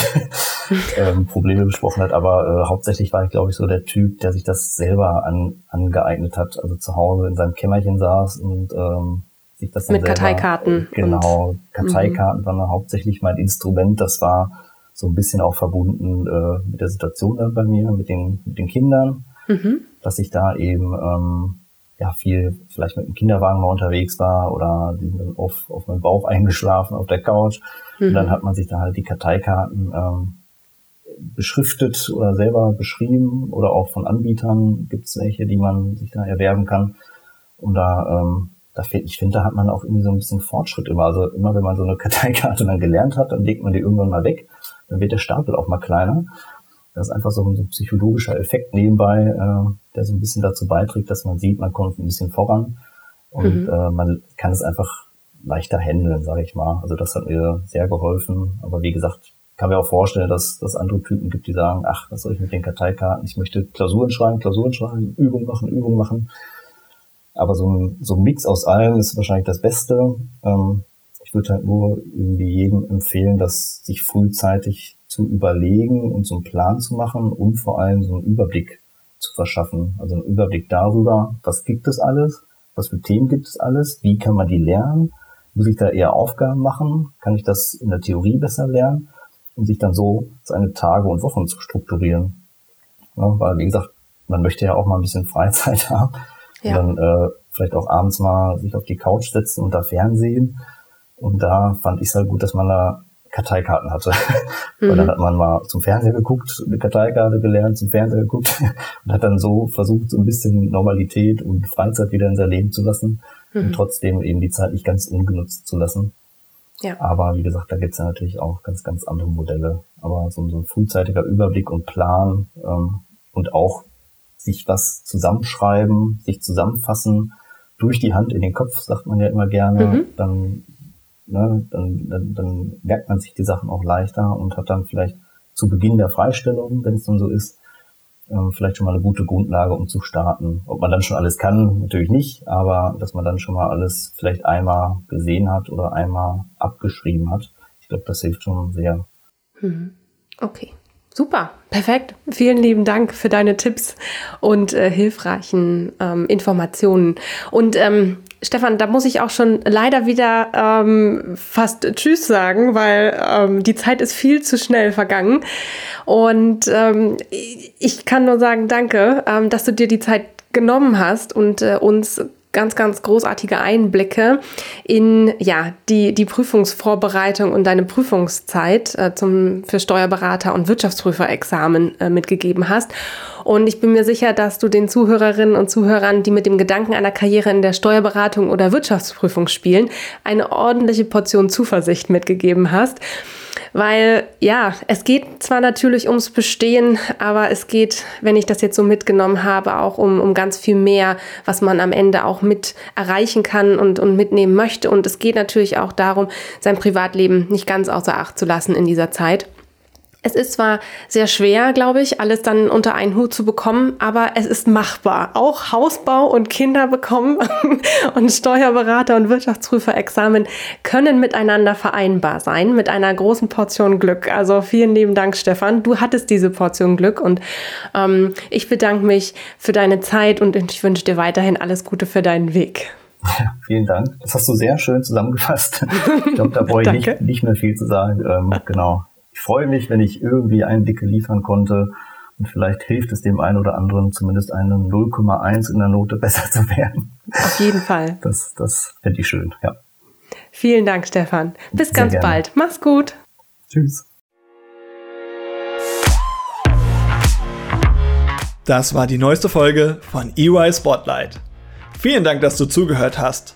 ähm, Probleme besprochen hat. Aber äh, hauptsächlich war ich, glaube ich, so der Typ, der sich das selber an, angeeignet hat, also zu Hause in seinem Kämmerchen saß und ähm, sich das dann mit selber, Karteikarten. Genau, Karteikarten mhm. waren hauptsächlich mein Instrument. Das war so ein bisschen auch verbunden äh, mit der Situation dann bei mir, mit den, mit den Kindern, mhm. dass ich da eben ähm, ja viel vielleicht mit dem Kinderwagen mal unterwegs war oder die sind dann auf, auf meinem Bauch eingeschlafen auf der Couch. Mhm. Und dann hat man sich da halt die Karteikarten ähm, beschriftet oder selber beschrieben oder auch von Anbietern gibt es welche, die man sich da erwerben kann. Und da ähm, da find, ich finde, da hat man auch irgendwie so ein bisschen Fortschritt immer. Also immer, wenn man so eine Karteikarte dann gelernt hat, dann legt man die irgendwann mal weg. Dann wird der Stapel auch mal kleiner. Das ist einfach so ein, so ein psychologischer Effekt nebenbei, äh, der so ein bisschen dazu beiträgt, dass man sieht, man kommt ein bisschen voran und mhm. äh, man kann es einfach leichter handeln, sage ich mal. Also das hat mir sehr geholfen. Aber wie gesagt, kann mir auch vorstellen, dass es andere Typen gibt, die sagen, ach, was soll ich mit den Karteikarten? Ich möchte Klausuren schreiben, Klausuren schreiben, Übungen machen, Übungen machen. Aber so ein, so ein Mix aus allem ist wahrscheinlich das Beste. Ähm, ich würde halt nur irgendwie jedem empfehlen, das sich frühzeitig zu überlegen und so einen Plan zu machen und vor allem so einen Überblick zu verschaffen. Also einen Überblick darüber, was gibt es alles, was für Themen gibt es alles, wie kann man die lernen, muss ich da eher Aufgaben machen, kann ich das in der Theorie besser lernen, um sich dann so seine Tage und Wochen zu strukturieren. Ja, weil, wie gesagt, man möchte ja auch mal ein bisschen Freizeit haben ja. Und dann äh, vielleicht auch abends mal sich auf die Couch setzen und da Fernsehen. Und da fand ich es halt gut, dass man da Karteikarten hatte. Mhm. Weil dann hat man mal zum Fernseher geguckt, eine Karteikarte gelernt, zum Fernseher geguckt und hat dann so versucht, so ein bisschen Normalität und Freizeit wieder in sein Leben zu lassen mhm. und trotzdem eben die Zeit nicht ganz ungenutzt zu lassen. Ja. Aber wie gesagt, da gibt's ja natürlich auch ganz, ganz andere Modelle. Aber so, so ein frühzeitiger Überblick und Plan ähm, und auch sich was zusammenschreiben, sich zusammenfassen, durch die Hand in den Kopf, sagt man ja immer gerne, mhm. dann, ne, dann, dann, dann merkt man sich die Sachen auch leichter und hat dann vielleicht zu Beginn der Freistellung, wenn es dann so ist, ähm, vielleicht schon mal eine gute Grundlage, um zu starten. Ob man dann schon alles kann, natürlich nicht, aber dass man dann schon mal alles vielleicht einmal gesehen hat oder einmal abgeschrieben hat. Ich glaube, das hilft schon sehr. Mhm. Okay. Super, perfekt. Vielen lieben Dank für deine Tipps und äh, hilfreichen ähm, Informationen. Und ähm, Stefan, da muss ich auch schon leider wieder ähm, fast Tschüss sagen, weil ähm, die Zeit ist viel zu schnell vergangen. Und ähm, ich kann nur sagen, danke, ähm, dass du dir die Zeit genommen hast und äh, uns ganz, ganz großartige Einblicke in ja, die, die Prüfungsvorbereitung und deine Prüfungszeit äh, zum, für Steuerberater und Wirtschaftsprüferexamen äh, mitgegeben hast. Und ich bin mir sicher, dass du den Zuhörerinnen und Zuhörern, die mit dem Gedanken einer Karriere in der Steuerberatung oder Wirtschaftsprüfung spielen, eine ordentliche Portion Zuversicht mitgegeben hast. Weil ja, es geht zwar natürlich ums Bestehen, aber es geht, wenn ich das jetzt so mitgenommen habe, auch um, um ganz viel mehr, was man am Ende auch mit erreichen kann und, und mitnehmen möchte. Und es geht natürlich auch darum, sein Privatleben nicht ganz außer Acht zu lassen in dieser Zeit. Es ist zwar sehr schwer, glaube ich, alles dann unter einen Hut zu bekommen, aber es ist machbar. Auch Hausbau und Kinder bekommen und Steuerberater und Wirtschaftsprüferexamen können miteinander vereinbar sein mit einer großen Portion Glück. Also vielen lieben Dank, Stefan. Du hattest diese Portion Glück und ähm, ich bedanke mich für deine Zeit und ich wünsche dir weiterhin alles Gute für deinen Weg. Ja, vielen Dank. Das hast du sehr schön zusammengefasst. Ich glaube, da brauche ich nicht, nicht mehr viel zu sagen. Ähm, genau freue mich, wenn ich irgendwie Einblicke liefern konnte und vielleicht hilft es dem einen oder anderen zumindest einen 0,1 in der Note besser zu werden. Auf jeden Fall. Das, das fände ich schön, ja. Vielen Dank, Stefan. Bis Sehr ganz gerne. bald. Mach's gut. Tschüss. Das war die neueste Folge von EY Spotlight. Vielen Dank, dass du zugehört hast.